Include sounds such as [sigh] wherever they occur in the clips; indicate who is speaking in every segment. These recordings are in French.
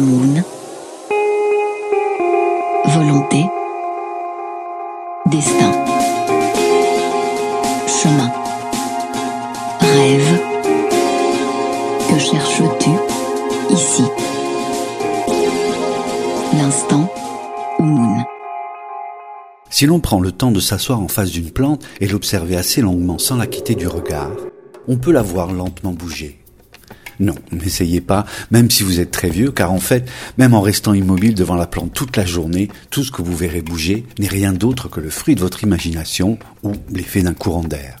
Speaker 1: moon. Volonté. Destin. Chemin. Rêve. Que cherches-tu ici? L'instant moon.
Speaker 2: Si l'on prend le temps de s'asseoir en face d'une plante et l'observer assez longuement sans la quitter du regard, on peut la voir lentement bouger. Non, n'essayez pas, même si vous êtes très vieux, car en fait, même en restant immobile devant la plante toute la journée, tout ce que vous verrez bouger n'est rien d'autre que le fruit de votre imagination ou l'effet d'un courant d'air.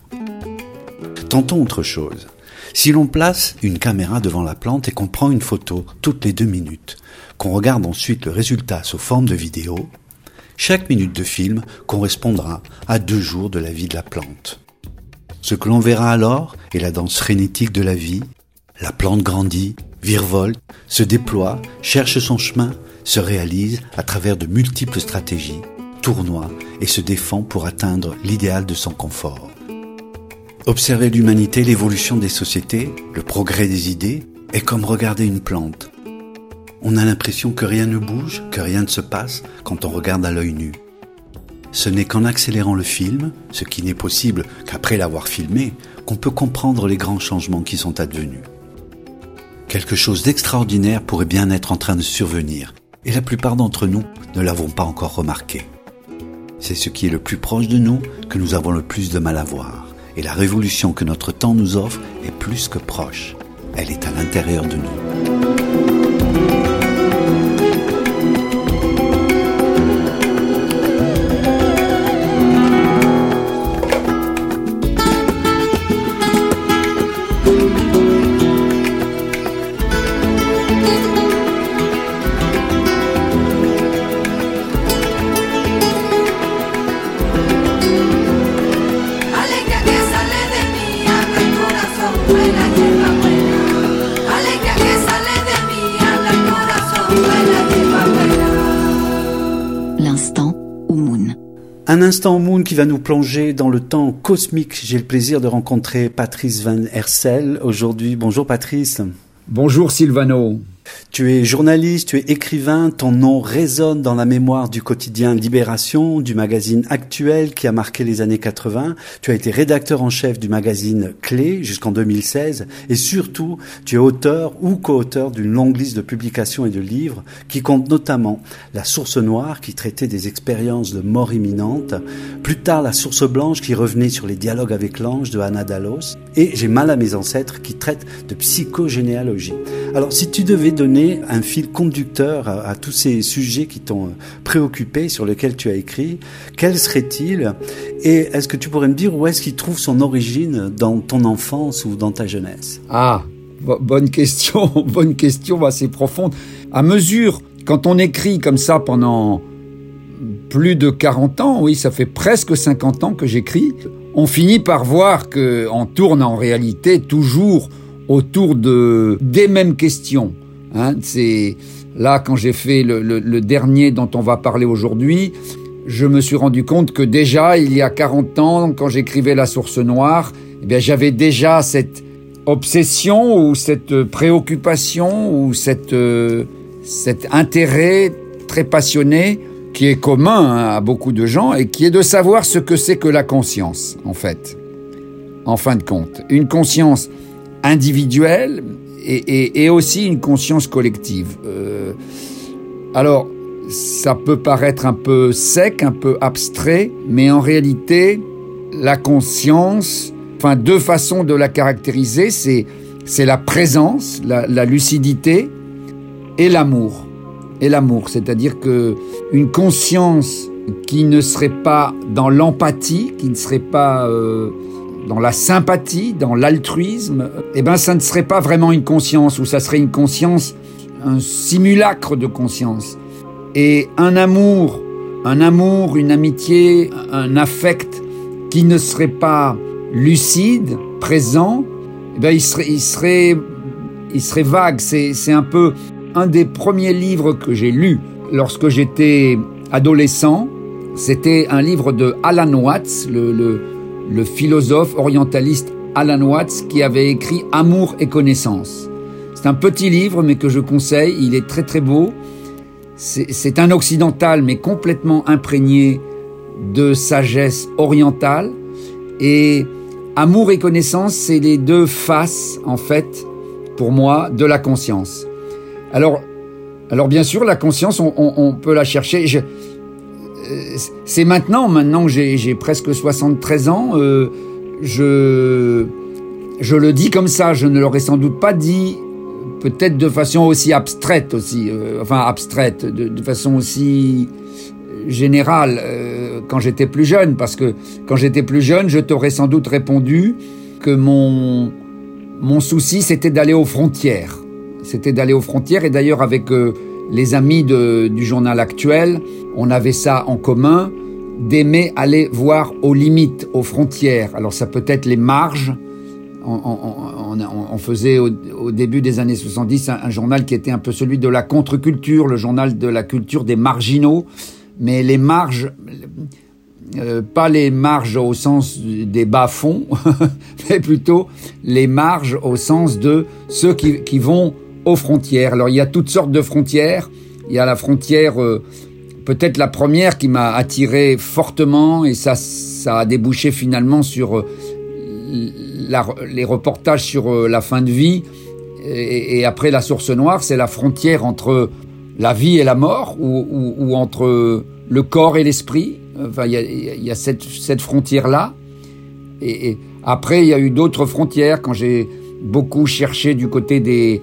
Speaker 2: Tentons autre chose. Si l'on place une caméra devant la plante et qu'on prend une photo toutes les deux minutes, qu'on regarde ensuite le résultat sous forme de vidéo, chaque minute de film correspondra à deux jours de la vie de la plante. Ce que l'on verra alors est la danse frénétique de la vie. La plante grandit, virevolte, se déploie, cherche son chemin, se réalise à travers de multiples stratégies, tournoie et se défend pour atteindre l'idéal de son confort. Observer l'humanité, l'évolution des sociétés, le progrès des idées est comme regarder une plante. On a l'impression que rien ne bouge, que rien ne se passe quand on regarde à l'œil nu. Ce n'est qu'en accélérant le film, ce qui n'est possible qu'après l'avoir filmé, qu'on peut comprendre les grands changements qui sont advenus. Quelque chose d'extraordinaire pourrait bien être en train de survenir, et la plupart d'entre nous ne l'avons pas encore remarqué. C'est ce qui est le plus proche de nous que nous avons le plus de mal à voir, et la révolution que notre temps nous offre est plus que proche. Elle est à l'intérieur de nous. Instant Moon qui va nous plonger dans le temps cosmique. J'ai le plaisir de rencontrer Patrice Van Hersel aujourd'hui. Bonjour Patrice.
Speaker 3: Bonjour Silvano.
Speaker 2: Tu es journaliste, tu es écrivain, ton nom résonne dans la mémoire du quotidien Libération, du magazine Actuel qui a marqué les années 80. Tu as été rédacteur en chef du magazine Clé jusqu'en 2016 et surtout tu es auteur ou co-auteur d'une longue liste de publications et de livres qui compte notamment La Source Noire qui traitait des expériences de mort imminente, plus tard La Source Blanche qui revenait sur les dialogues avec l'ange de Anna Dallos et J'ai mal à mes ancêtres qui traite de psychogénéalogie. Alors si tu devais donner un fil conducteur à, tous ces sujets qui t'ont euh, préoccupé, sur lesquels tu as écrit, quel serait-il? Et est-ce que tu pourrais me dire où est-ce qu'il trouve son origine dans ton enfance ou dans ta jeunesse?
Speaker 3: Ah, bo- bonne question, [laughs] bonne question assez profonde. À mesure, quand on écrit comme ça pendant plus de 40 ans, oui, ça fait presque 50 ans que j'écris, on finit par voir que on tourne en réalité toujours autour de des mêmes questions. Hein, c'est là quand j'ai fait le, dernier dont on va parler aujourd'hui, je me suis rendu compte que déjà il y a 40 ans, quand j'écrivais La Source Noire, eh bien j'avais déjà cette obsession ou cette préoccupation ou cette, euh, cet intérêt très passionné qui est commun hein, à beaucoup de gens et qui est de savoir ce que c'est que la conscience, en fait. En fin de compte, une conscience individuelle et, aussi une conscience collective. Euh, alors, ça peut paraître un peu sec, un peu abstrait, mais en réalité, la conscience, enfin deux façons de la caractériser, c'est la présence, la, la lucidité et l'amour. Et l'amour, c'est-à-dire que une conscience qui ne serait pas dans l'empathie, qui ne serait pas euh, dans la sympathie, dans l'altruisme, eh ben ça ne serait pas vraiment une conscience, ou ça serait une conscience, un simulacre de conscience. Et un amour, un amour, une amitié, un affect qui ne serait pas lucide, présent, eh ben il serait, il serait, il serait vague. C'est, un peu un des premiers livres que j'ai lus lorsque j'étais adolescent. C'était un livre de Alan Watts, le, le, le philosophe orientaliste Alan Watts, qui avait écrit Amour et connaissance. C'est un petit livre, mais que je conseille. Il est très très beau. C'est un occidental, mais complètement imprégné de sagesse orientale. Et amour et connaissance, c'est les deux faces, en fait, pour moi, de la conscience. Alors, alors bien sûr, la conscience, on, on- on peut la chercher. Je- c'est maintenant, maintenant que j'ai presque 73 ans, euh, je, je le dis comme ça, je ne l'aurais sans doute pas dit peut-être de façon aussi abstraite aussi, euh, enfin abstraite, de, façon aussi générale euh, quand j'étais plus jeune, parce que quand j'étais plus jeune, je t'aurais sans doute répondu que mon, mon souci c'était d'aller aux frontières. C'était d'aller aux frontières et d'ailleurs avec les amis du journal actuel, on avait ça en commun, d'aimer aller voir aux limites, aux frontières. Alors ça peut être les marges, on, faisait au, début des années 70 un, un journal qui était un peu celui de la contre-culture, le journal de la culture des marginaux, mais les marges, euh, pas les marges au sens des bas-fonds, [laughs] mais plutôt les marges au sens de ceux qui vont aux frontières. Alors il y a toutes sortes de frontières. Il y a la frontière, euh, peut-être la première qui m'a attiré fortement, et ça, ça a débouché finalement sur euh, la- les reportages sur euh, la fin de vie et, après la source noire, c'est la frontière entre la vie et la mort ou, ou- ou entre le corps et l'esprit. Enfin, il y a, il y a cette, cette frontière-là. Et après, il y a eu d'autres frontières quand j'ai beaucoup cherché du côté des,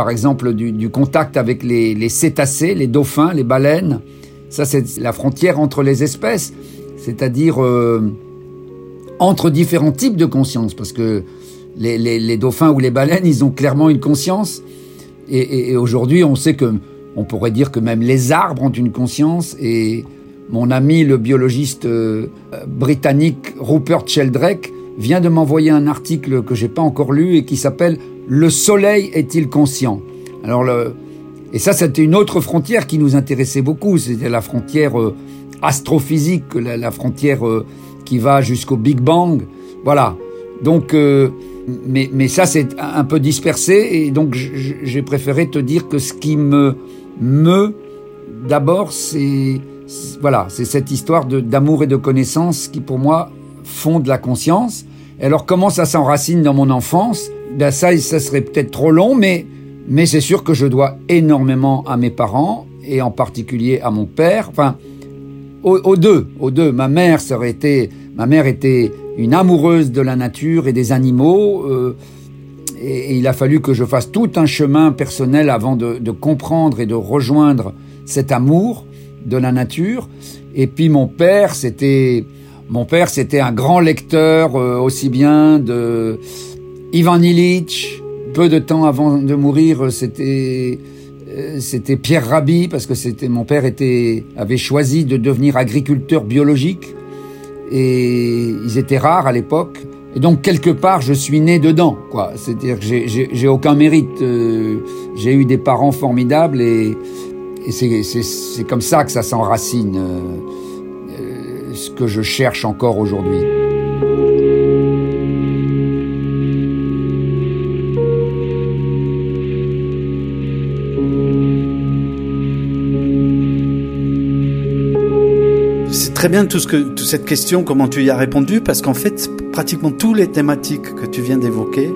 Speaker 3: par exemple, du, contact avec les, cétacés, les dauphins, les baleines. Ça, c'est la frontière entre les espèces, c'est-à-dire euh, entre différents types de conscience, parce que les, dauphins ou les baleines, ils ont clairement une conscience. Et aujourd'hui, on sait que, on pourrait dire que même les arbres ont une conscience. Et mon ami, le biologiste euh, britannique Rupert Sheldrake, vient de m'envoyer un article que j'ai pas encore lu et qui s'appelle Le Soleil est-il conscient? Alors le, et ça, c'était une autre frontière qui nous intéressait beaucoup. C'était la frontière euh, astrophysique, la, frontière euh, qui va jusqu'au Big Bang. Voilà. Donc, euh, mais, mais ça, c'est un peu dispersé. Et donc, j'ai préféré te dire que ce qui me me d'abord, c'est voilà, c'est cette histoire d'amour et de connaissance qui, pour moi, fonde la conscience. Et alors, comment ça s'enracine dans mon enfance? Ça, serait peut-être trop long, mais mais c'est sûr que je dois énormément à mes parents et en particulier à mon père. Enfin, aux, aux deux, aux deux. Ma mère, ça aurait été, ma mère était une amoureuse de la nature et des animaux. euh, et, et il a fallu que je fasse tout un chemin personnel avant de, de comprendre et de rejoindre cet amour de la nature. Et puis mon père, c'était, mon père, c'était un grand lecteur euh, aussi bien de Ivan Illich. Peu de temps avant de mourir, c'était euh, c'était Pierre Rabhi parce que c'était mon père était avait choisi de devenir agriculteur biologique. Et ils étaient rares à l'époque. Et donc quelque part je suis né dedans quoi. C'est-à-dire que j'ai- aucun mérite euh, j'ai eu des parents formidables et, et c'est comme ça que ça s'enracine euh, ce que je cherche encore aujourd'hui
Speaker 2: très bien tout ce que, toute cette question, comment tu y as répondu, parce qu'en fait, pratiquement toutes les thématiques que tu viens d'évoquer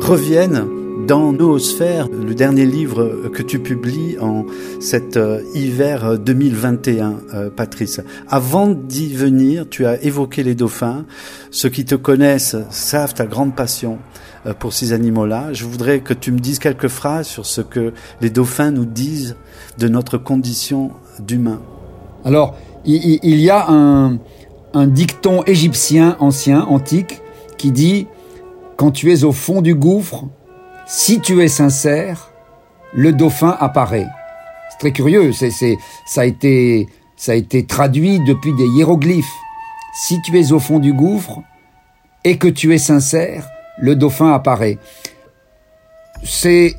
Speaker 2: reviennent dans Noosphère, le dernier livre que tu publies en cet euh, hiver 2021, euh, Patrice. Avant d'y venir, tu as évoqué les dauphins. Ceux qui te connaissent savent ta grande passion euh, pour ces animaux-là. Je voudrais que tu me dises quelques phrases sur ce que les dauphins nous disent de notre condition d'humain.
Speaker 3: Alors, il, y a un, dicton égyptien ancien, antique, qui dit Quand tu es au fond du gouffre, si tu es sincère, le dauphin apparaît. C'est très curieux, c'est, ça, a été, ça a été traduit depuis des hiéroglyphes. Si tu es au fond du gouffre et que tu es sincère, le dauphin apparaît. C'est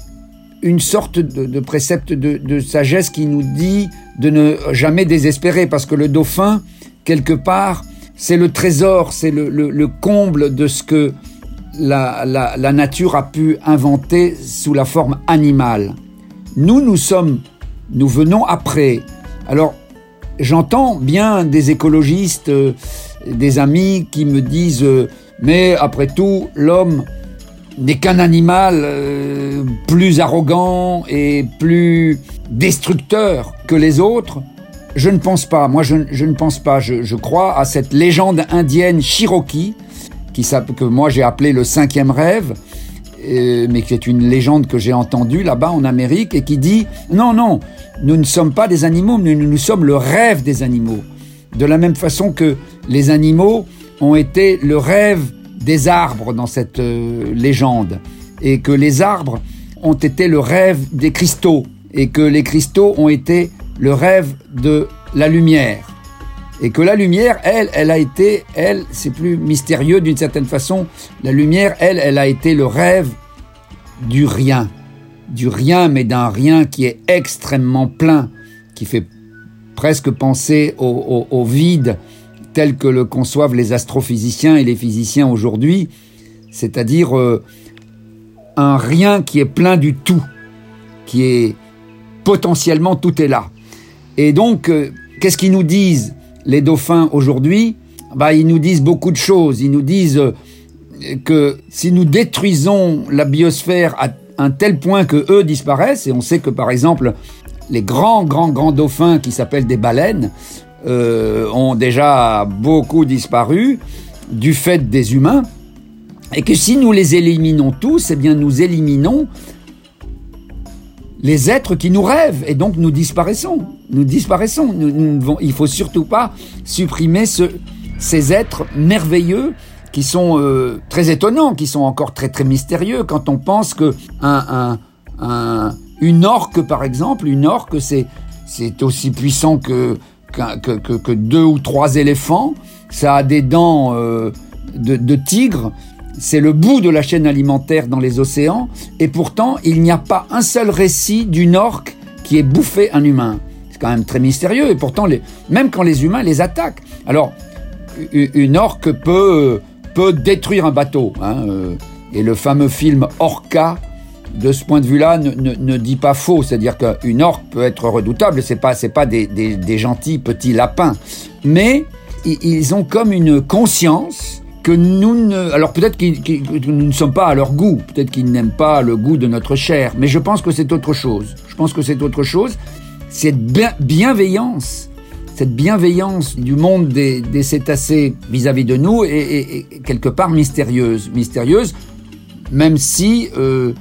Speaker 3: une sorte de, précepte de, sagesse qui nous dit de ne jamais désespérer, parce que le dauphin, quelque part, c'est le trésor, c'est le, le- le comble de ce que la nature a pu inventer sous la forme animale. Nous, nous sommes, nous venons après. Alors, j'entends bien des écologistes, euh, des amis qui me disent, euh, mais après tout, l'homme n'est qu'un animal euh, plus arrogant et plus destructeur que les autres. Je ne pense pas, moi je, je ne pense pas, je, je, crois à cette légende indienne Cherokee, qui, que moi j'ai appelé le cinquième rêve, euh, mais qui est une légende que j'ai entendue là-bas en Amérique, et qui dit, non, non, nous ne sommes pas des animaux, nous, nous sommes le rêve des animaux. De la même façon que les animaux ont été le rêve des arbres dans cette euh, légende, et que les arbres ont été le rêve des cristaux, et que les cristaux ont été le rêve de la lumière. Et que la lumière, elle, elle a été, elle, c'est plus mystérieux d'une certaine façon, la lumière, elle, elle a été le rêve du rien. Du rien, mais d'un rien qui est extrêmement plein, qui fait presque penser au, vide tel que le conçoivent les astrophysiciens et les physiciens aujourd'hui, c'est-à-dire euh, un rien qui est plein du tout, qui est potentiellement tout est là. Et donc, euh, qu'est-ce qu'ils nous disent les dauphins aujourd'hui? Bah, Ils nous disent beaucoup de choses. Ils nous disent euh, que si nous détruisons la biosphère à un tel point que eux disparaissent, et on sait que par exemple les grands, grands, grands dauphins qui s'appellent des baleines euh, ont déjà beaucoup disparu du fait des humains, et que si nous les éliminons tous, eh bien nous éliminons les êtres qui nous rêvent et donc nous disparaissons. Nous disparaissons. Nous, nous, il faut surtout pas supprimer ce, ces êtres merveilleux qui sont euh, très étonnants, qui sont encore très très mystérieux quand on pense que un, un, un, une orque par exemple, une orque c'est c'est aussi puissant que, que, deux ou trois éléphants. Ça a des dents euh, de, tigre c'est le bout de la chaîne alimentaire dans les océans, et pourtant il n'y a pas un seul récit d'une orque qui ait bouffé un humain. C'est quand même très mystérieux, et pourtant, même quand les humains les attaquent. Alors, une orque peut, peut détruire un bateau, hein, euh, et le fameux film Orca, de ce point de vue-là, ne, dit pas faux, c'est-à-dire qu'une orque peut être redoutable, c'est pas, pas des, des, gentils petits lapins, mais ils ont comme une conscience que nous ne... Alors peut-être qu que nous ne sommes pas à leur goût, peut-être qu'ils n'aiment pas le goût de notre chair, mais je pense que c'est autre chose. Je pense que c'est autre chose. Cette bienveillance, cette bienveillance du monde des, des cétacés vis-à-vis -vis de nous est, quelque part mystérieuse. Mystérieuse, même si... Euh,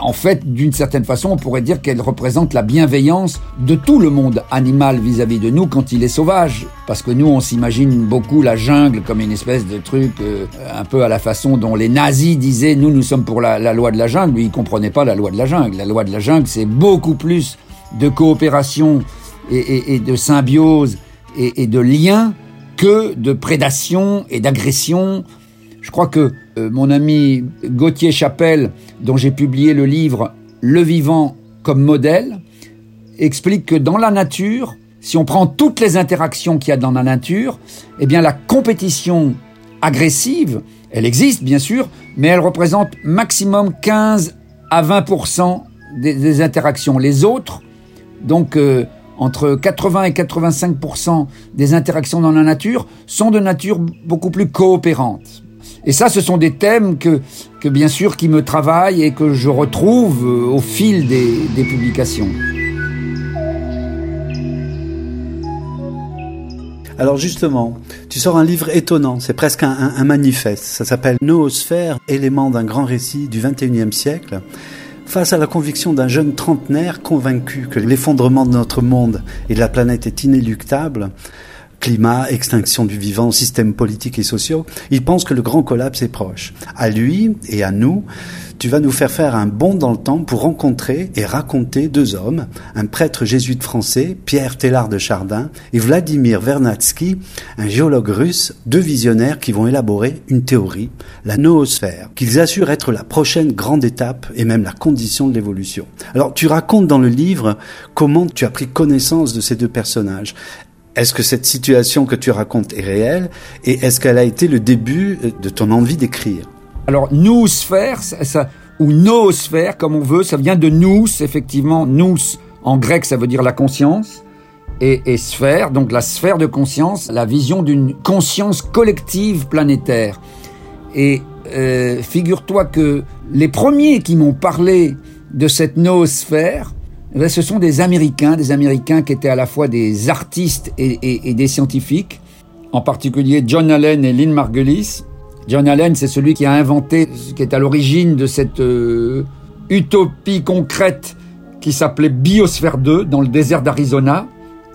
Speaker 3: en fait, d'une certaine façon, on pourrait dire qu'elle représente la bienveillance de tout le monde animal vis-à-vis -vis de nous quand il est sauvage. Parce que nous, on s'imagine beaucoup la jungle comme une espèce de truc euh, un peu à la façon dont les nazis disaient nous, nous sommes pour la, loi de la jungle. Lui, il comprenait pas la loi de la jungle. La loi de la jungle, c'est beaucoup plus de coopération et, de symbiose et, et de lien que de prédation et d'agression je crois que mon ami Gauthier Chapelle, dont j'ai publié le livre Le vivant comme modèle, explique que dans la nature, si on prend toutes les interactions qu'il y a dans la nature, eh la compétition agressive, elle existe bien sûr, mais elle représente maximum 15 à 20% des, des interactions. Les autres, donc euh, entre 80 et 85% des interactions dans la nature, sont de nature beaucoup plus coopérante. Et ça, ce sont des thèmes que, bien sûr qui me travaillent et que je retrouve au fil des, publications.
Speaker 2: Alors justement, tu sors un livre étonnant, c'est presque un, un, manifeste. Ça s'appelle Noosphère, élément d'un grand récit du 21e siècle. Face à la conviction d'un jeune trentenaire convaincu que l'effondrement de notre monde et de la planète est inéluctable, climat, extinction du vivant, système politique et sociaux, il pense que le grand collapse est proche. À lui et à nous, tu vas nous faire faire un bond dans le temps pour rencontrer et raconter deux hommes, un prêtre jésuite français, Pierre Tellard de Chardin, et Vladimir Vernadsky, un géologue russe, deux visionnaires qui vont élaborer une théorie, la noosphère, qu'ils assurent être la prochaine grande étape et même la condition de l'évolution. Alors tu racontes dans le livre comment tu as pris connaissance de ces deux personnages. Est-ce que cette situation que tu racontes est réelle et est-ce qu'elle a été le début de ton envie d'écrire?
Speaker 3: Alors, noosphère, ça, ça- ou noosphère, comme on veut, ça vient de nous, effectivement. Nous, en grec, ça veut dire la conscience. Et, et sphère, donc la sphère de conscience, la vision d'une conscience collective planétaire. Et euh, figure-toi que les premiers qui m'ont parlé de cette noosphère, eh ben, ce sont des Américains, des Américains qui étaient à la fois des artistes et, des scientifiques, en particulier John Allen et Lynn Margulis. John Allen, c'est celui qui a inventé, qui est à l'origine de cette euh, utopie concrète qui s'appelait Biosphère 2 dans le désert d'Arizona.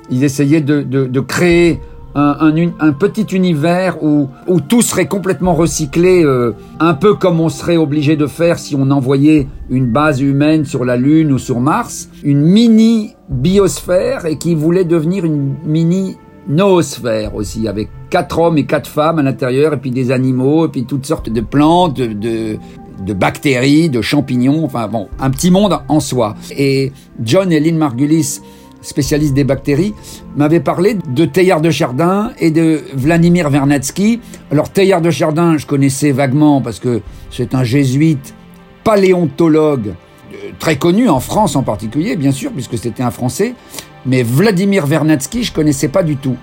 Speaker 3: Ils essayaient de créer un, un un petit univers où, où tout serait complètement recyclé, euh, un peu comme on serait obligé de faire si on envoyait une base humaine sur la Lune ou sur Mars, une mini biosphère et qui voulait devenir une mini noosphère aussi, avec quatre hommes et quatre femmes à l'intérieur, et puis des animaux, et puis toutes sortes de plantes, de, de, de bactéries, de champignons, enfin bon, un petit monde en soi. Et John et Lynn Margulis, spécialistes des bactéries, m'avaient parlé de Teilhard de Chardin et de Vladimir Vernadsky. Alors Teilhard de Chardin, je connaissais vaguement parce que c'est un jésuite paléontologue euh, très connu en France en particulier, bien sûr, puisque c'était un Français. Mais Vladimir Vernadsky, je connaissais pas du tout.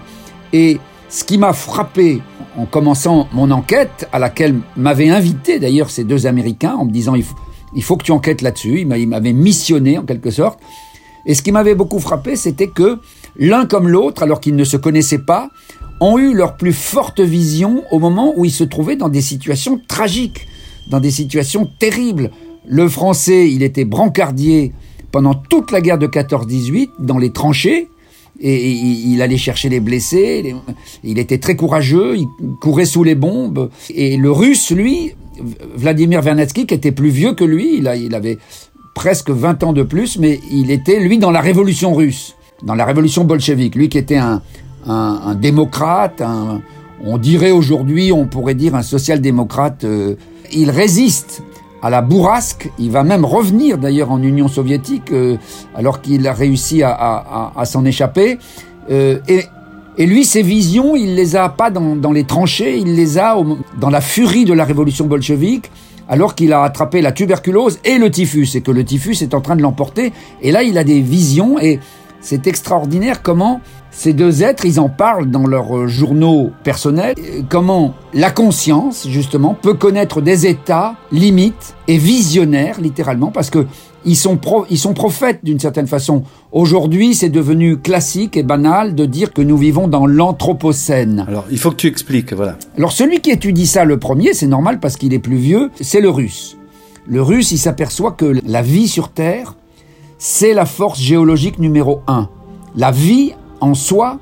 Speaker 3: Et ce qui m'a frappé en commençant mon enquête, à laquelle m'avaient invité d'ailleurs ces deux Américains, en me disant il faut, il faut que tu enquêtes là-dessus, il m'a- il m'avait missionné en quelque sorte. Et ce qui m'avait beaucoup frappé, c'était que l'un comme l'autre, alors qu'ils ne se connaissaient pas, ont eu leur plus forte vision au moment où ils se trouvaient dans des situations tragiques, dans des situations terribles. Le français, il était brancardier pendant toute la guerre de 14-18 dans les tranchées, et il allait chercher les blessés, les- il était très courageux, il courait sous les bombes. Et le russe, lui, Vladimir Vernadsky, qui était plus vieux que lui, il avait presque 20 ans de plus, mais il était, lui, dans la révolution russe, dans la révolution bolchevique. Lui qui était un, un, un démocrate, un- on dirait aujourd'hui, on pourrait dire un social-démocrate. euh, il résiste à la bourrasque, il va même revenir d'ailleurs en Union soviétique, euh, alors qu'il a réussi à, à- à- s'en échapper. Euh, et, et lui, ses visions, il les a pas dans, dans les tranchées, il les a au- dans la furie de la révolution bolchevique, alors qu'il a attrapé la tuberculose et le typhus, et que le typhus est en train de l'emporter. Et là, il a des visions, et c'est extraordinaire comment ces deux êtres, ils en parlent dans leurs euh, journaux personnels, comment la conscience, justement, peut connaître des états limites et visionnaires, littéralement, parce que ils sont, pro- ils sont prophètes d'une certaine façon. Aujourd'hui, c'est devenu classique et banal de dire que nous vivons dans l'anthropocène.
Speaker 2: Alors, il faut que tu expliques, voilà.
Speaker 3: Alors celui qui étudie ça le premier, c'est normal parce qu'il est plus vieux, c'est le russe. Le russe, il s'aperçoit que la vie sur Terre, c'est la force géologique numéro un. La vie en soi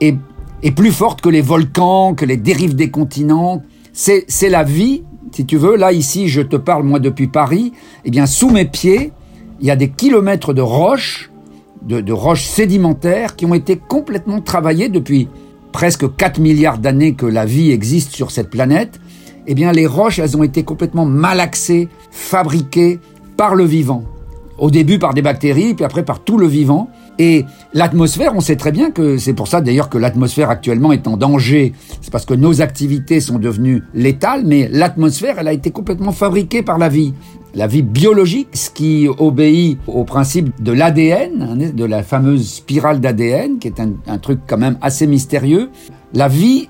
Speaker 3: est, est plus forte que les volcans, que les dérives des continents. C'est c'est la vie, si tu veux. Là, ici, je te parle, moi, depuis Paris. Eh bien, sous mes pieds, il y a des kilomètres de roches, de, roches sédimentaires qui ont été complètement travaillées depuis presque 4 milliards d'années que la vie existe sur cette planète. Eh bien, les roches, elles ont été complètement malaxées, fabriquées par le vivant. Au début par des bactéries, puis après par tout le vivant. Et l'atmosphère, on sait très bien que c'est pour ça d'ailleurs que l'atmosphère actuellement est en danger. C'est parce que nos activités sont devenues létales, mais l'atmosphère, elle a été complètement fabriquée par la vie. La vie biologique, ce qui obéit au principe de l'ADN, hein, de la fameuse spirale d'ADN, qui est un, un truc quand même assez mystérieux. La vie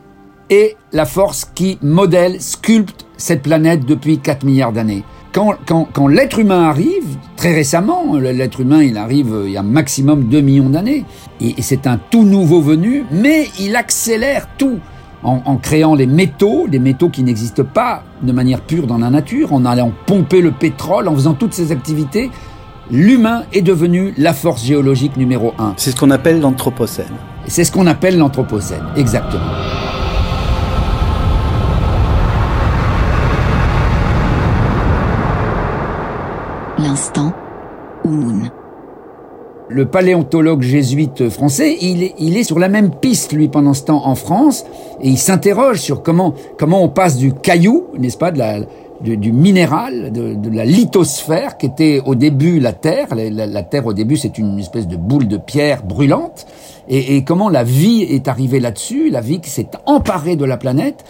Speaker 3: est la force qui modèle, sculpte cette planète depuis 4 milliards d'années. Quand, quand, quand l'être humain arrive, très récemment, l'être humain il arrive euh, il y a un maximum 2 millions d'années, et, et c'est un tout nouveau venu, mais il accélère tout en, en créant les métaux, des métaux qui n'existent pas de manière pure dans la nature, en allant pomper le pétrole, en faisant toutes ces activités. L'humain est devenu la force géologique numéro un.
Speaker 2: C'est ce qu'on appelle l'anthropocène.
Speaker 3: C'est ce qu'on appelle l'anthropocène, exactement.
Speaker 1: L'instant.
Speaker 3: Le paléontologue jésuite français, il est, il est sur la même piste, lui, pendant ce temps en France, et il s'interroge sur comment, comment on passe du caillou, n'est-ce pas, de la, du, du minéral, de, de la lithosphère, qui était au début la Terre. La, Terre, au début, c'est une espèce de boule de pierre brûlante. Et, et comment la vie est arrivée là-dessus, la vie qui s'est emparée de la planète,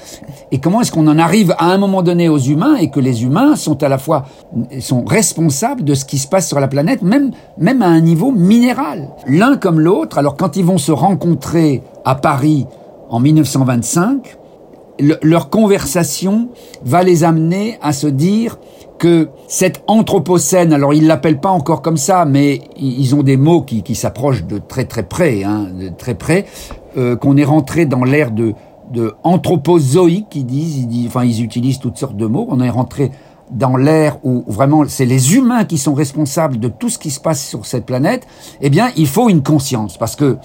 Speaker 3: et comment est-ce qu'on en arrive à un moment donné aux humains, et que les humains sont à la fois sont responsables de ce qui se passe sur la planète, même, même à un niveau minéral. L'un comme l'autre, alors quand ils vont se rencontrer à Paris en 1925, le- leur conversation va les amener à se dire que cette anthropocène, alors ils l'appellent pas encore comme ça, mais ils ont des mots qui, qui s'approchent de très très près, hein, de très près, euh, qu'on est rentré dans l'ère de, de anthropozoïque, ils disent, ils disent, enfin ils utilisent toutes sortes de mots, on est rentré dans l'ère où vraiment c'est les humains qui sont responsables de tout ce qui se passe sur cette planète, eh bien il faut une conscience, parce que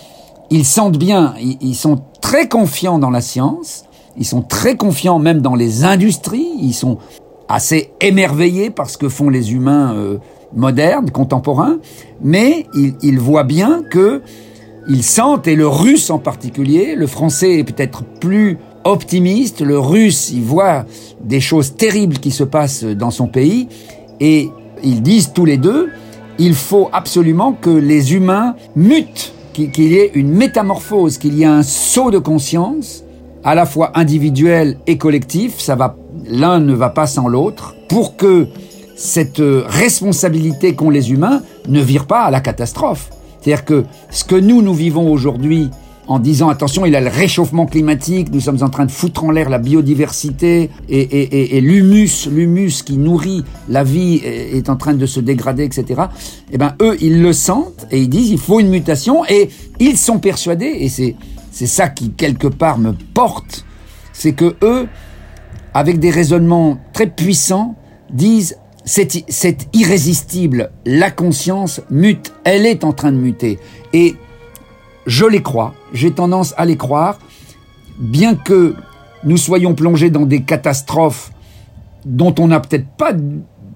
Speaker 3: ils sentent bien, ils sont très confiants dans la science, ils sont très confiants même dans les industries, ils sont assez émerveillés par ce que font les humains euh, modernes, contemporains, mais ils, ils voient bien que ils sentent, et le russe en particulier, le français est peut-être plus optimiste, le russe, il voit des choses terribles qui se passent dans son pays, et ils disent tous les deux, il faut absolument que les humains mutent, qu'il y ait une métamorphose, qu'il y ait un saut de conscience, à la fois individuel et collectif, ça va, l'un ne va pas sans l'autre, pour que cette euh, responsabilité qu'ont les humains ne vire pas à la catastrophe. C'est-à-dire que ce que nous, nous vivons aujourd'hui en disant attention, il y a le réchauffement climatique, nous sommes en train de foutre en l'air la biodiversité et, et, et, et l'humus, l'humus qui nourrit la vie est est en train de se dégrader, etc. Eh ben eux, ils le sentent et ils disent il faut une mutation et ils sont persuadés et c'est c'est ça qui quelque part me porte, c'est que eux, avec des raisonnements très puissants, disent c'est, irrésistible, la conscience mute, elle est en train de muter. Et je les crois, j'ai tendance à les croire, bien que nous soyons plongés dans des catastrophes dont on n'a peut-être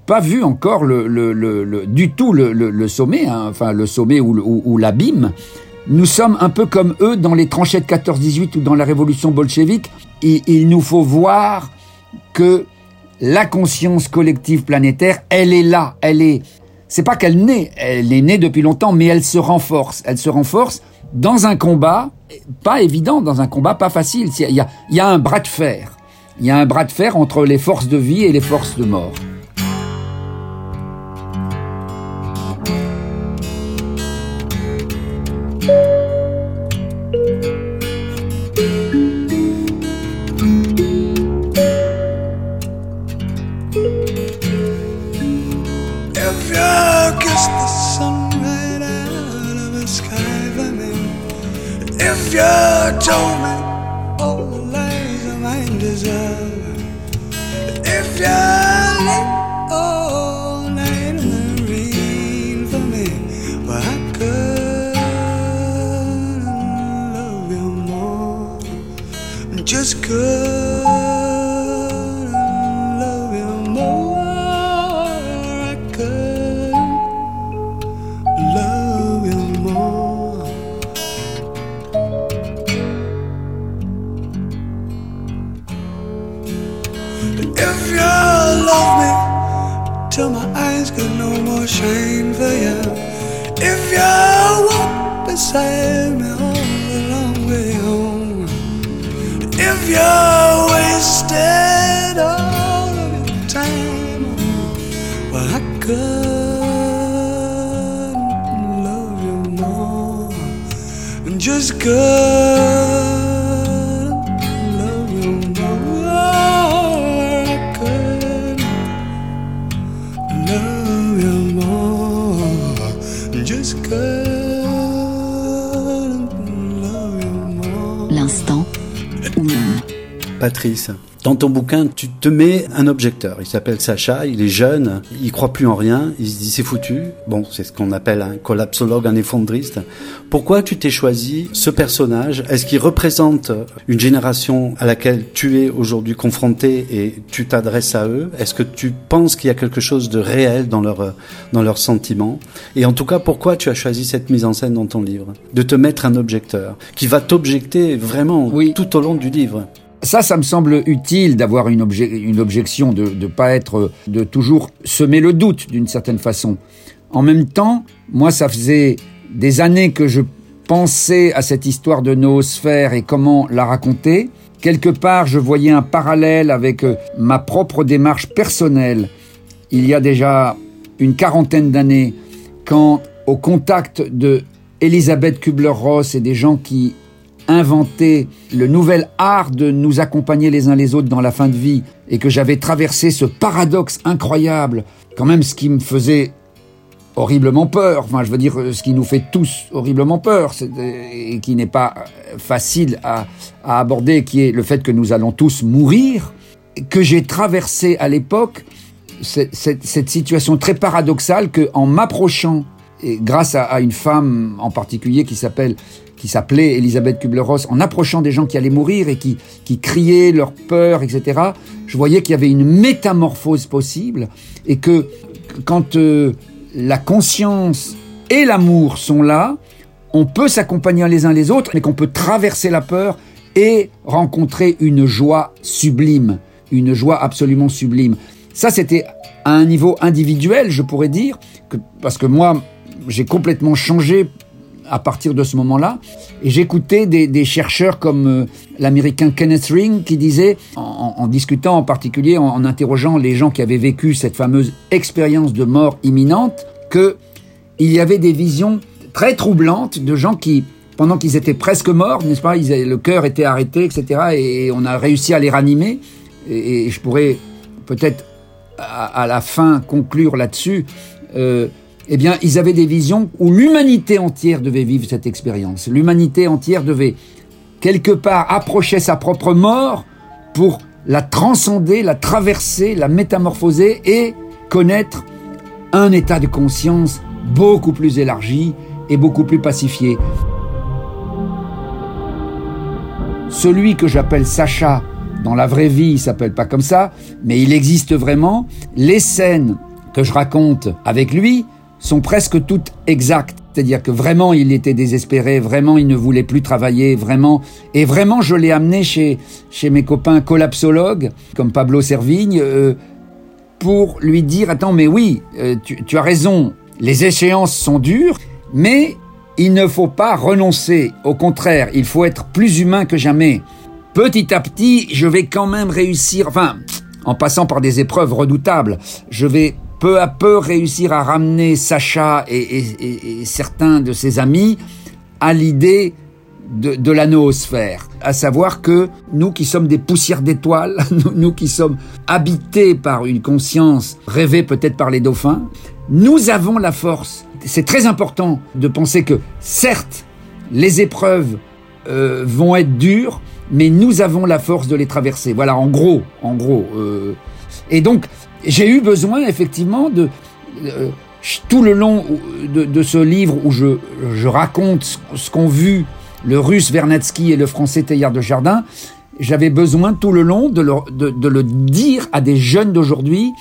Speaker 3: pas vu encore le, le, du tout le, sommet, hein, enfin le sommet ou l'abîme. Nous sommes un peu comme eux dans les tranchées de 14-18 ou dans la révolution bolchevique. Il, il nous faut voir que la conscience collective planétaire, elle est là, elle est. C'est pas qu'elle naît, elle est née depuis longtemps, mais elle se renforce. Elle se renforce dans un combat pas évident, dans un combat pas facile. Il y a, il y a un bras de fer. Il y a un bras de fer entre les forces de vie et les forces de mort.
Speaker 2: good. Dans ton bouquin, tu te mets un objecteur. Il s'appelle Sacha, il est jeune, il croit plus en rien, il se dit c'est foutu. Bon, c'est ce qu'on appelle un collapsologue, un effondriste. Pourquoi tu t'es choisi ce personnage? Est-ce qu'il représente une génération à laquelle tu es aujourd'hui confronté et tu t'adresses à eux? Est-ce que tu penses qu'il y a quelque chose de réel dans leur dans leurs sentiments? Et en tout cas, pourquoi tu as choisi cette mise en scène dans ton livre? De te mettre un objecteur qui va t'objecter vraiment
Speaker 3: Oui.
Speaker 2: tout au long du livre.
Speaker 3: Ça, ça me semble utile d'avoir une, obje- une objection, de ne pas être, de toujours semer le doute d'une certaine façon. En même temps, moi, ça faisait des années que je pensais à cette histoire de noosphère et comment la raconter. Quelque part, je voyais un parallèle avec euh, ma propre démarche personnelle. Il y a déjà une quarantaine d'années, quand au contact de Elisabeth Kubler-Ross et des gens qui inventaient le nouvel art de nous accompagner les uns les autres dans la fin de vie et que j'avais traversé ce paradoxe incroyable, quand même ce qui me faisait horriblement peur, enfin je veux dire ce qui nous fait tous horriblement peur et qui n'est pas facile à, aborder, qui est le fait que nous allons tous mourir, que j'ai traversé à l'époque cette, situation très paradoxale que en m'approchant et grâce à une femme en particulier qui s'appelle qui s'appelait Elisabeth Kubler-Ross, en approchant des gens qui allaient mourir et qui, qui criaient leur peur, etc., je voyais qu'il y avait une métamorphose possible et que quand euh, la conscience et l'amour sont là, on peut s'accompagner les uns les autres, mais qu'on peut traverser la peur et rencontrer une joie sublime, une joie absolument sublime. Ça, c'était à un niveau individuel, je pourrais dire, parce que moi, j'ai complètement changé à partir de ce moment-là. Et j'écoutais des, chercheurs comme euh, l'américain Kenneth Ring qui disait, en, discutant en particulier, en, interrogeant les gens qui avaient vécu cette fameuse expérience de mort imminente, que il y avait des visions très troublantes de gens qui, pendant qu'ils étaient presque morts, n'est-ce pas, le cœur était arrêté, etc. Et on a réussi à les ranimer. Et, je pourrais peut-être à, à la fin conclure là-dessus. Euh, eh bien, ils avaient des visions où l'humanité entière devait vivre cette expérience. L'humanité entière devait, quelque part, approcher sa propre mort pour la transcender, la traverser, la métamorphoser et connaître un état de conscience beaucoup plus élargi et beaucoup plus pacifié. Celui que j'appelle Sacha, dans la vraie vie, il s'appelle pas comme ça, mais il existe vraiment. Les scènes que je raconte avec lui sont presque toutes exactes. C'est-à-dire que vraiment il était désespéré, vraiment il ne voulait plus travailler, vraiment. Et vraiment je l'ai amené chez, chez mes copains collapsologues, comme Pablo Servigne, euh, pour lui dire, attends, mais oui, euh, tu, tu as raison, les échéances sont dures, mais il ne faut pas renoncer. Au contraire, il faut être plus humain que jamais. Petit à petit, je vais quand même réussir, enfin, en passant par des épreuves redoutables, je vais peu à peu réussir à ramener Sacha et, certains de ses amis à l'idée de, de la noosphère, à savoir que nous qui sommes des poussières d'étoiles, [laughs] nous, nous qui sommes habités par une conscience rêvée peut-être par les dauphins, nous avons la force. C'est très important de penser que certes, les épreuves euh, vont être dures, mais nous avons la force de les traverser. Voilà, en gros, en gros. euh, et donc, j'ai eu besoin effectivement de euh, tout le long de, ce livre où je, je raconte ce, ce qu'ont vu le russe Vernadsky et le français Teilhard de Jardin, j'avais besoin tout le long de le, de, de le dire à des jeunes d'aujourd'hui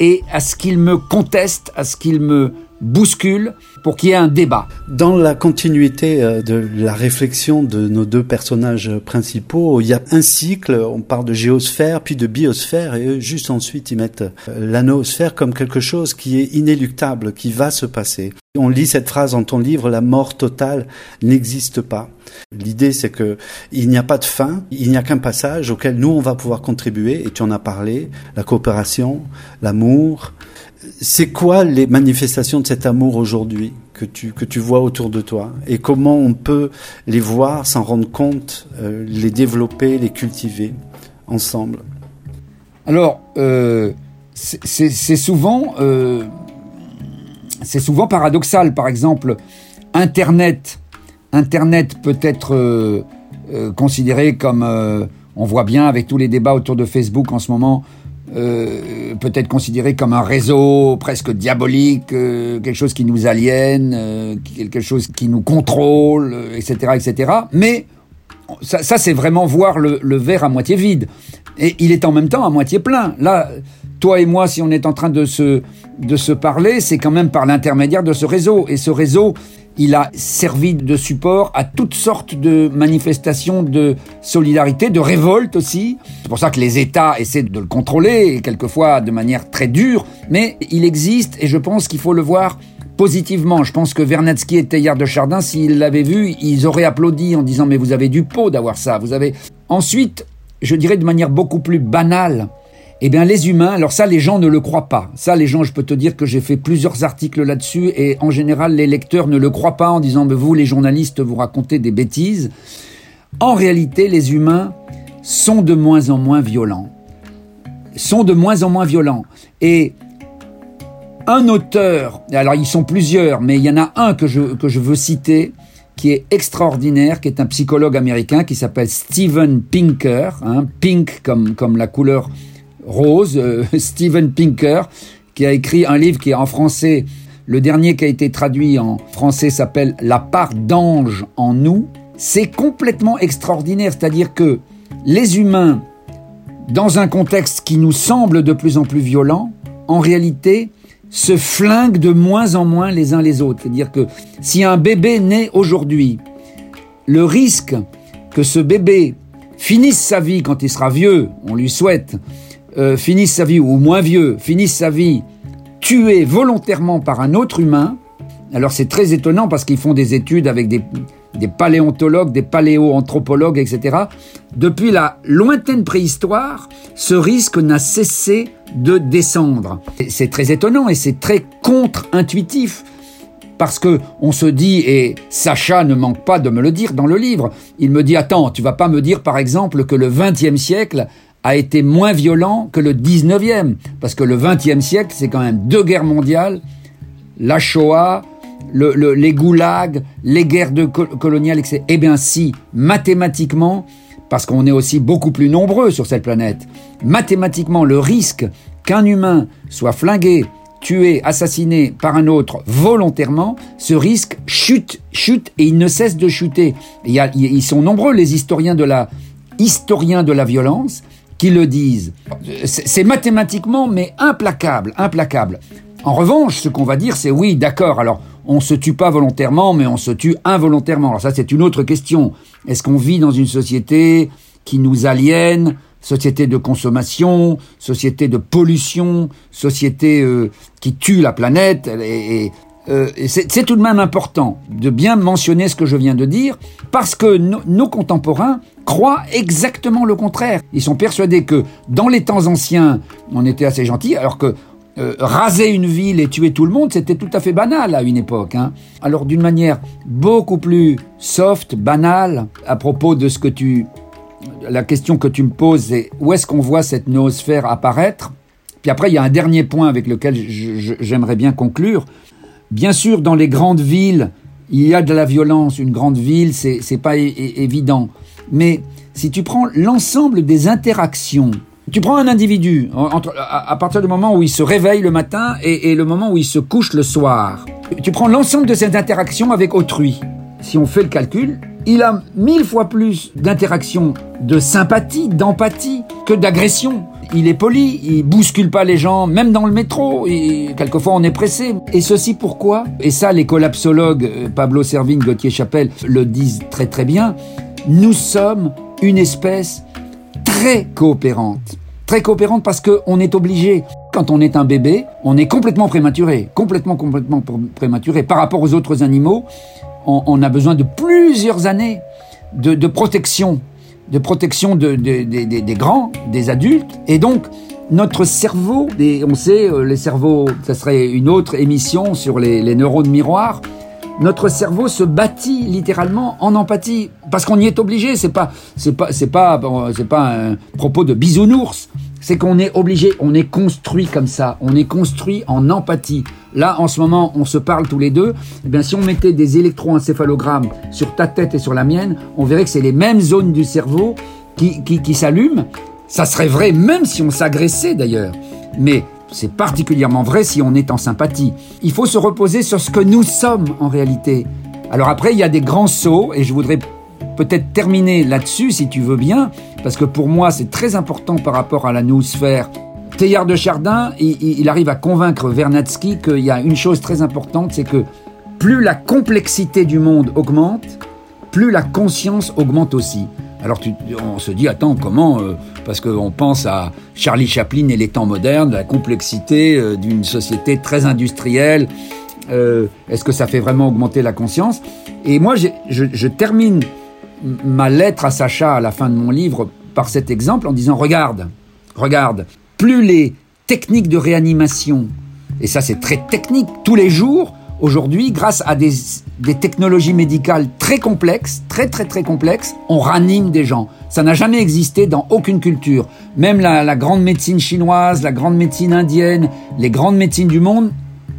Speaker 3: et à ce qu'ils me contestent, à ce qu'ils me bousculent, pour qu'il y ait un débat.
Speaker 2: Dans la continuité euh, de la réflexion de nos deux personnages principaux, il y a un cycle, on parle de géosphère, puis de biosphère, et eux, juste ensuite, ils mettent euh, la noosphère comme quelque chose qui est inéluctable, qui va se passer. On lit cette phrase dans ton livre, la mort totale n'existe pas. L'idée, c'est que il n'y a pas de fin, il n'y a qu'un passage auquel nous, on va pouvoir contribuer, et tu en as parlé, la coopération, l'amour, c'est quoi les manifestations de cet amour aujourd'hui? Que tu, que tu vois autour de toi et comment on peut les voir, s'en rendre compte, euh, les développer, les cultiver ensemble
Speaker 3: Alors, euh, c'est souvent, euh, souvent paradoxal. Par exemple, Internet, Internet peut être euh, euh, considéré comme, on voit bien avec tous les débats autour de Facebook en ce moment, euh, peut être considéré comme un réseau presque diabolique, euh, quelque chose qui nous aliène, euh, quelque chose qui nous contrôle, euh, etc., etc. Mais ça, ça, c'est vraiment voir le, le verre à moitié vide. Et il est en même temps à moitié plein. Là, toi et moi, si on est en train de se, de se parler, c'est quand même par l'intermédiaire de ce réseau. Et ce réseau, Il a servi de support à toutes sortes de manifestations de solidarité, de révolte aussi. C'est pour ça que les États essaient de le contrôler, quelquefois de manière très dure, mais il existe et je pense qu'il faut le voir positivement. Je pense que Vernadsky et Teilhard de Chardin, s'ils l'avaient vu, ils auraient applaudi en disant mais vous avez du pot d'avoir ça. Vous avez ensuite, je dirais de manière beaucoup plus banale, eh bien, les humains, alors ça, les gens ne le croient pas. Ça, les gens, je peux te dire que j'ai fait plusieurs articles là-dessus et en général, les lecteurs ne le croient pas en disant, mais vous, les journalistes, vous racontez des bêtises. En réalité, les humains sont de moins en moins violents. Sont de moins en moins violents. Et un auteur, alors ils sont plusieurs, mais il y en a un que je, que je veux citer, qui est extraordinaire, qui est un psychologue américain qui s'appelle Steven Pinker, hein, pink comme, comme la couleur rose, euh, [laughs] Steven Pinker, qui a écrit un livre qui est en français, le dernier qui a été traduit en français s'appelle La part d'ange en nous. C'est complètement extraordinaire, c'est-à-dire que les humains, dans un contexte qui nous semble de plus en plus violent, en réalité, se flinguent de moins en moins les uns les autres. C'est-à-dire que si un bébé naît aujourd'hui, le risque que ce bébé finisse sa vie quand il sera vieux, on lui souhaite, euh, finisse sa vie, ou moins vieux, finisse sa vie tué volontairement par un autre humain, alors c'est très étonnant parce qu'ils font des études avec des, des paléontologues, des paléoanthropologues, etc. Depuis la lointaine préhistoire, ce risque n'a cessé de descendre. C'est très étonnant et c'est très contre-intuitif parce que on se dit et Sacha ne manque pas de me le dire dans le livre. Il me dit attends, tu vas pas me dire par exemple que le XXe siècle a été moins violent que le 19e parce que le XXe siècle c'est quand même deux guerres mondiales, la Shoah, le- le- les goulags, les guerres de col- coloniales, etc. Eh bien si, mathématiquement, parce qu'on est aussi beaucoup plus nombreux sur cette planète, mathématiquement le risque qu'un humain soit flingué, tué, assassiné par un autre volontairement, ce risque chute, chute et il ne cesse de chuter. Ils sont nombreux les historiens de la, historiens de la violence qui le disent. C'est mathématiquement, mais implacable, implacable. En revanche, ce qu'on va dire, c'est oui, d'accord, alors on se tue pas volontairement, mais on se tue involontairement. Alors ça, c'est une autre question. Est-ce qu'on vit dans une société qui nous aliène, société de consommation, société de pollution, société euh, qui tue la planète et, euh, c'est tout de même important de bien mentionner ce que je viens de dire, parce que no- nos contemporains croient exactement le contraire. Ils sont persuadés que dans les temps anciens, on était assez gentil, alors que euh, raser une ville et tuer tout le monde, c'était tout à fait banal à une époque. hein. Alors d'une manière beaucoup plus soft, banale, à propos de ce que tu... La question que tu me poses, c'est où est-ce qu'on voit cette noosphère apparaître? Puis après, il y a un dernier point avec lequel j'aimerais bien conclure. Bien sûr, dans les grandes villes, il y a de la violence. Une grande ville, c'est c'est pas évident. Mais si tu prends l'ensemble des interactions, tu prends un individu en- entre, à, partir du moment où il se réveille le matin et, et le moment où il se couche le soir. Tu prends l'ensemble de ces interactions avec autrui. Si on fait le calcul, il a mille fois plus d'interactions de sympathie, d'empathie que d'agression. Il est poli, il bouscule pas les gens, même dans le métro. Quelquefois, on est pressé. Et ceci pourquoi? Et ça, les collapsologues euh, Pablo Servigne, Gauthier Chapelle le disent très très bien. Nous sommes une espèce très coopérante. Très coopérante parce qu'on est obligé. Quand on est un bébé, on est complètement prématuré. Complètement, complètement pr- prématuré. Par rapport aux autres animaux, on, a besoin de plusieurs années de protection. De protection de, de- de- de- des grands, des adultes. Et donc, notre cerveau, des- on sait, euh, les cerveaux, ça serait une autre émission sur les, les neurones miroirs notre cerveau se bâtit littéralement en empathie parce qu'on y est obligé. C'est pas, c'est pas, c'est pas, c'est pas un propos de bisounours. C'est qu'on est obligé, on est construit comme ça, on est construit en empathie. Là, en ce moment, on se parle tous les deux. Eh bien, si on mettait des électroencéphalogrammes sur ta tête et sur la mienne, on verrait que c'est les mêmes zones du cerveau qui, qui, qui s'allument. Ça serait vrai même si on s'agressait d'ailleurs. Mais c'est particulièrement vrai si on est en sympathie. Il faut se reposer sur ce que nous sommes en réalité. Alors après, il y a des grands sauts, et je voudrais peut-être terminer là-dessus, si tu veux bien, parce que pour moi, c'est très important par rapport à la noosphère. Teilhard de Chardin, il, il- arrive à convaincre Vernadsky qu'il y a une chose très importante, c'est que plus la complexité du monde augmente, plus la conscience augmente aussi. Alors tu- on se dit, attends, comment euh, Parce qu'on pense à Charlie Chaplin et les temps modernes, la complexité euh, d'une société très industrielle. Euh, Est-ce que ça fait vraiment augmenter la conscience? Et moi, je, je termine ma lettre à Sacha à la fin de mon livre par cet exemple en disant, regarde, regarde, plus les techniques de réanimation, et ça c'est très technique, tous les jours, aujourd'hui, grâce à des, technologies médicales très complexes, très très très complexes, on ranime des gens. Ça n'a jamais existé dans aucune culture. Même la grande médecine chinoise, la grande médecine indienne, les grandes médecines du monde,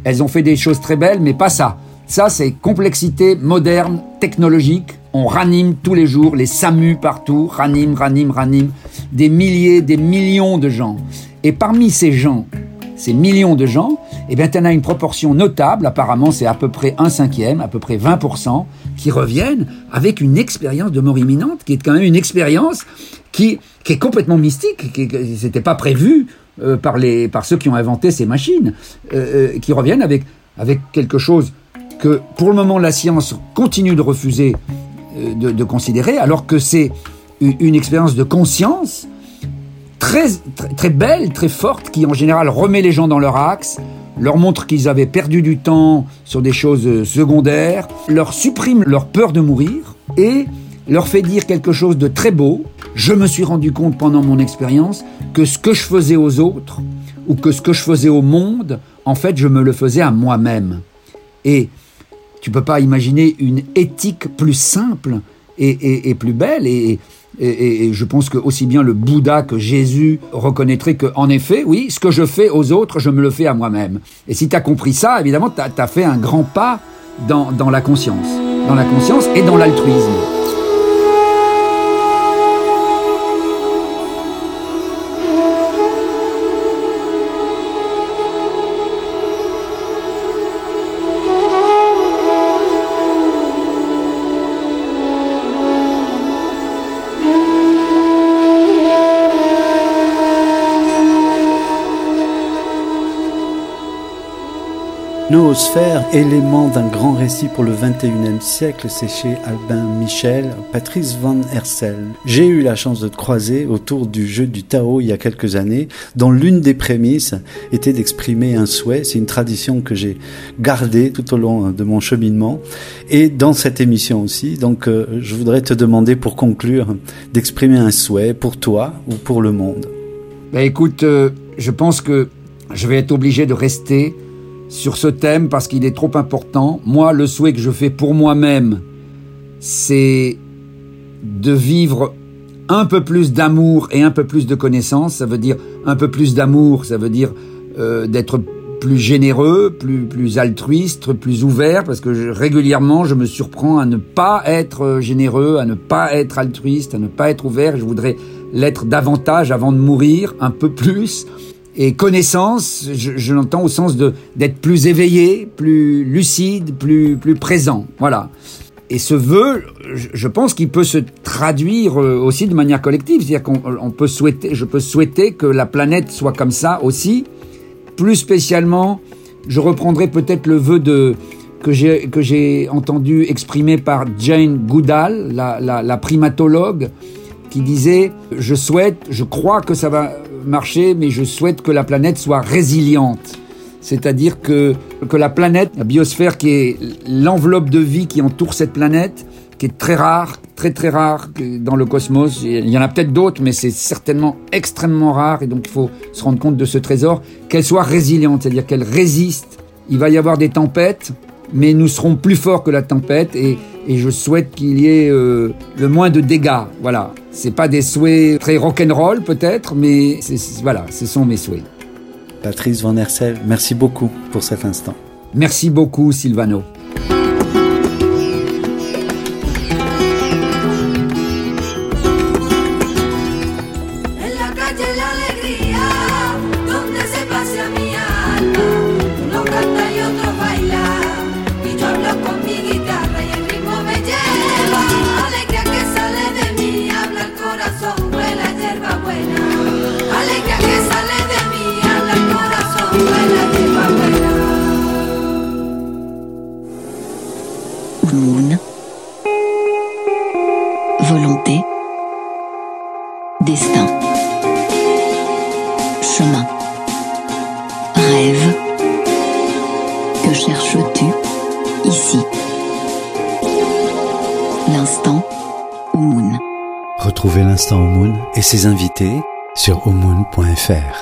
Speaker 3: elles ont fait des choses très belles, mais pas ça. Ça, c'est complexité moderne, technologique. On ranime tous les jours, les SAMU partout, ranime, ranime, ranime, des milliers, des millions de gens. Et parmi ces gens, ces millions de gens, eh bien, tu en as une proportion notable, apparemment c'est à peu près un cinquième, à peu près 20%, qui reviennent avec une expérience de mort imminente, qui est quand même une expérience qui, est complètement mystique, qui n'était pas prévu euh, par, ceux qui ont inventé ces machines, euh, euh, qui reviennent avec, quelque chose que pour le moment la science continue de refuser de, considérer, alors que c'est une expérience de conscience très, très, belle, très forte, qui en général remet les gens dans leur axe, leur montre qu'ils avaient perdu du temps sur des choses euh, secondaires, leur supprime leur peur de mourir et leur fait dire quelque chose de très beau. Je me suis rendu compte pendant mon expérience que ce que je faisais aux autres ou que ce que je faisais au monde, en fait, je me le faisais à moi-même. Et tu peux pas imaginer une éthique plus simple et, et- et plus belle. Et, et- je pense que aussi bien le Bouddha que Jésus reconnaîtrait que, en effet, oui, ce que je fais aux autres, je me le fais à moi-même. Et si tu as compris ça, évidemment, tu as, fait un grand pas dans, dans la conscience. Dans la conscience et dans l'altruisme.
Speaker 2: Noosphère, élément d'un grand récit pour le 21e siècle, c'est chez Albin Michel, Patrice Van Hersel. J'ai eu la chance de te croiser autour du jeu du Tao il y a quelques années, dont l'une des prémices était d'exprimer un souhait. C'est une tradition que j'ai gardée tout au long de mon cheminement et dans cette émission aussi. Donc, euh, je voudrais te demander pour conclure d'exprimer un souhait pour toi ou pour le monde.
Speaker 3: Ben écoute, euh, je pense que je vais être obligé de rester sur ce thème parce qu'il est trop important. Moi, le souhait que je fais pour moi-même, c'est de vivre un peu plus d'amour et un peu plus de connaissance. Ça veut dire un peu plus d'amour, ça veut dire euh, d'être plus généreux, plus, plus altruiste, plus ouvert, parce que je- régulièrement, je me surprends à ne pas être euh, généreux, à ne pas être altruiste, à ne pas être ouvert. Je voudrais l'être davantage avant de mourir, un peu plus. Et connaissance, je, l'entends au sens de d'être plus éveillé, plus lucide, plus plus présent. Voilà. Et ce vœu, je- pense qu'il peut se traduire euh, aussi de manière collective, c'est-à-dire qu'on on peut souhaiter, je peux souhaiter que la planète soit comme ça aussi. Plus spécialement, je reprendrai peut-être le vœu de que j'ai que j'ai entendu exprimé par Jane Goodall, la, la, la primatologue, qui disait je souhaite, je crois que ça va marcher, mais je souhaite que la planète soit résiliente. C'est-à-dire que, que la planète, la biosphère qui est l'enveloppe de vie qui entoure cette planète, qui est très rare, très très rare dans le cosmos. Il y en a peut-être d'autres, mais c'est certainement extrêmement rare et donc il faut se rendre compte de ce trésor, qu'elle soit résiliente, c'est-à-dire qu'elle résiste. Il va y avoir des tempêtes, mais nous serons plus forts que la tempête et, et je souhaite qu'il y ait euh, le moins de dégâts. Voilà, c'est pas des souhaits très rock'n'roll peut-être, mais voilà, ce sont mes souhaits.
Speaker 2: Patrice Van Hersel, merci beaucoup pour cet instant.
Speaker 3: Merci beaucoup, Silvano.
Speaker 2: Moon.